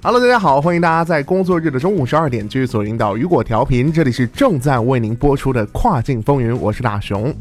Hello，大家好，欢迎大家在工作日的中午十二点继续锁定到雨果调频，这里是正在为您播出的跨境风云，我是大熊。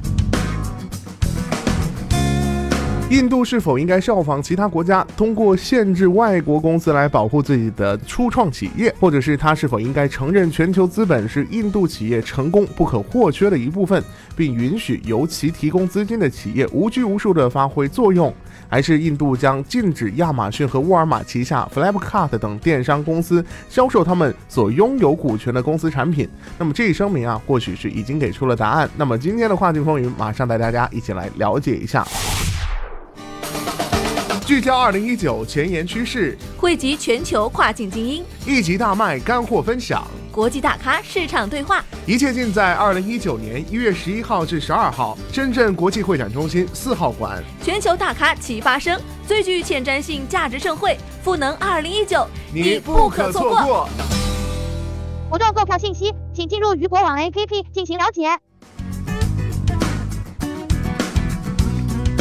印度是否应该效仿其他国家，通过限制外国公司来保护自己的初创企业，或者是他是否应该承认全球资本是印度企业成功不可或缺的一部分，并允许由其提供资金的企业无拘无束地发挥作用？还是印度将禁止亚马逊和沃尔玛旗下 Flipkart 等电商公司销售他们所拥有股权的公司产品？那么这一声明啊，或许是已经给出了答案。那么今天的跨境风云，马上带大家一起来了解一下。聚焦二零一九前沿趋势，汇集全球跨境精英，一集大卖干货分享，国际大咖市场对话，一切尽在二零一九年一月十一号至十二号深圳国际会展中心四号馆。全球大咖齐发声，最具前瞻性价值盛会——赋能二零一九，你不可错过。活动购票信息，请进入鱼博网 APP 进行了解。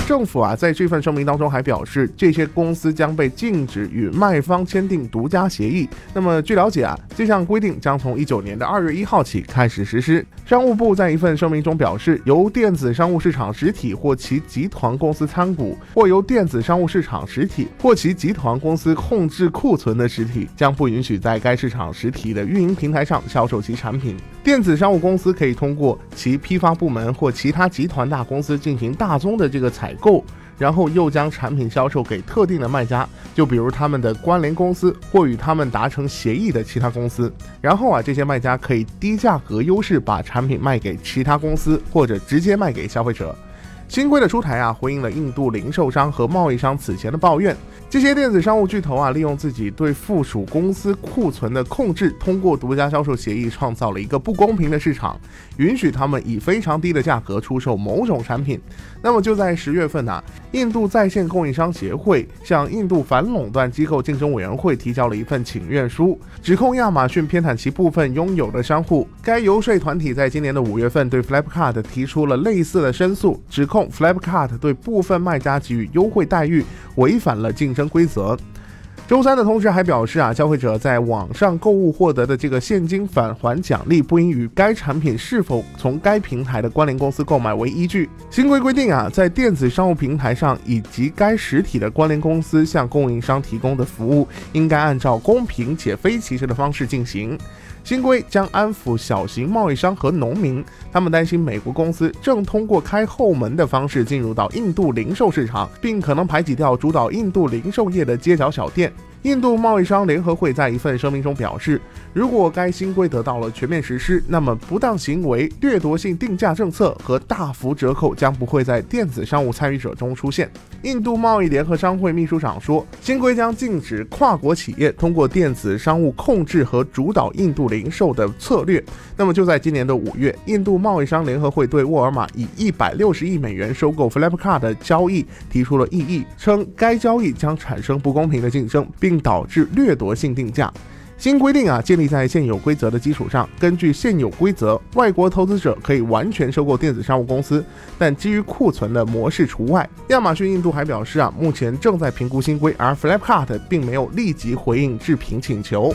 政府啊，在这份声明当中还表示，这些公司将被禁止与卖方签订独家协议。那么，据了解啊，这项规定将从一九年的二月一号起开始实施。商务部在一份声明中表示，由电子商务市场实体或其集团公司参股，或由电子商务市场实体或其集团公司控制库存的实体，将不允许在该市场实体的运营平台上销售其产品。电子商务公司可以通过其批发部门或其他集团大公司进行大宗的这个采购，然后又将产品销售给特定的卖家，就比如他们的关联公司或与他们达成协议的其他公司。然后啊，这些卖家可以低价格优势把产品卖给其他公司，或者直接卖给消费者。新规的出台啊，回应了印度零售商和贸易商此前的抱怨。这些电子商务巨头啊，利用自己对附属公司库存的控制，通过独家销售协议，创造了一个不公平的市场，允许他们以非常低的价格出售某种产品。那么就在十月份呢，印度在线供应商协会向印度反垄断机构竞争委员会提交了一份请愿书，指控亚马逊偏袒其部分拥有的商户。该游说团体在今年的五月份对 Flipkart 提出了类似的申诉，指控 Flipkart 对部分卖家给予优惠待遇，违反了竞争规则。周三的通知还表示啊，消费者在网上购物获得的这个现金返还奖励，不应与该产品是否从该平台的关联公司购买为依据。新规规定啊，在电子商务平台上以及该实体的关联公司向供应商提供的服务，应该按照公平且非歧视的方式进行。新规将安抚小型贸易商和农民，他们担心美国公司正通过开后门的方式进入到印度零售市场，并可能排挤掉主导印度零售业的街角小店。印度贸易商联合会在一份声明中表示，如果该新规得到了全面实施，那么不当行为、掠夺性定价政策和大幅折扣将不会在电子商务参与者中出现。印度贸易联合商会秘书长说，新规将禁止跨国企业通过电子商务控制和主导印度零售的策略。那么就在今年的五月，印度贸易商联合会对沃尔玛以一百六十亿美元收购 Flipkart 的交易提出了异议，称该交易将产生不公平的竞争，并导致掠夺性定价。新规定啊，建立在现有规则的基础上。根据现有规则，外国投资者可以完全收购电子商务公司，但基于库存的模式除外。亚马逊印度还表示啊，目前正在评估新规，而 Flipkart 并没有立即回应置评请求。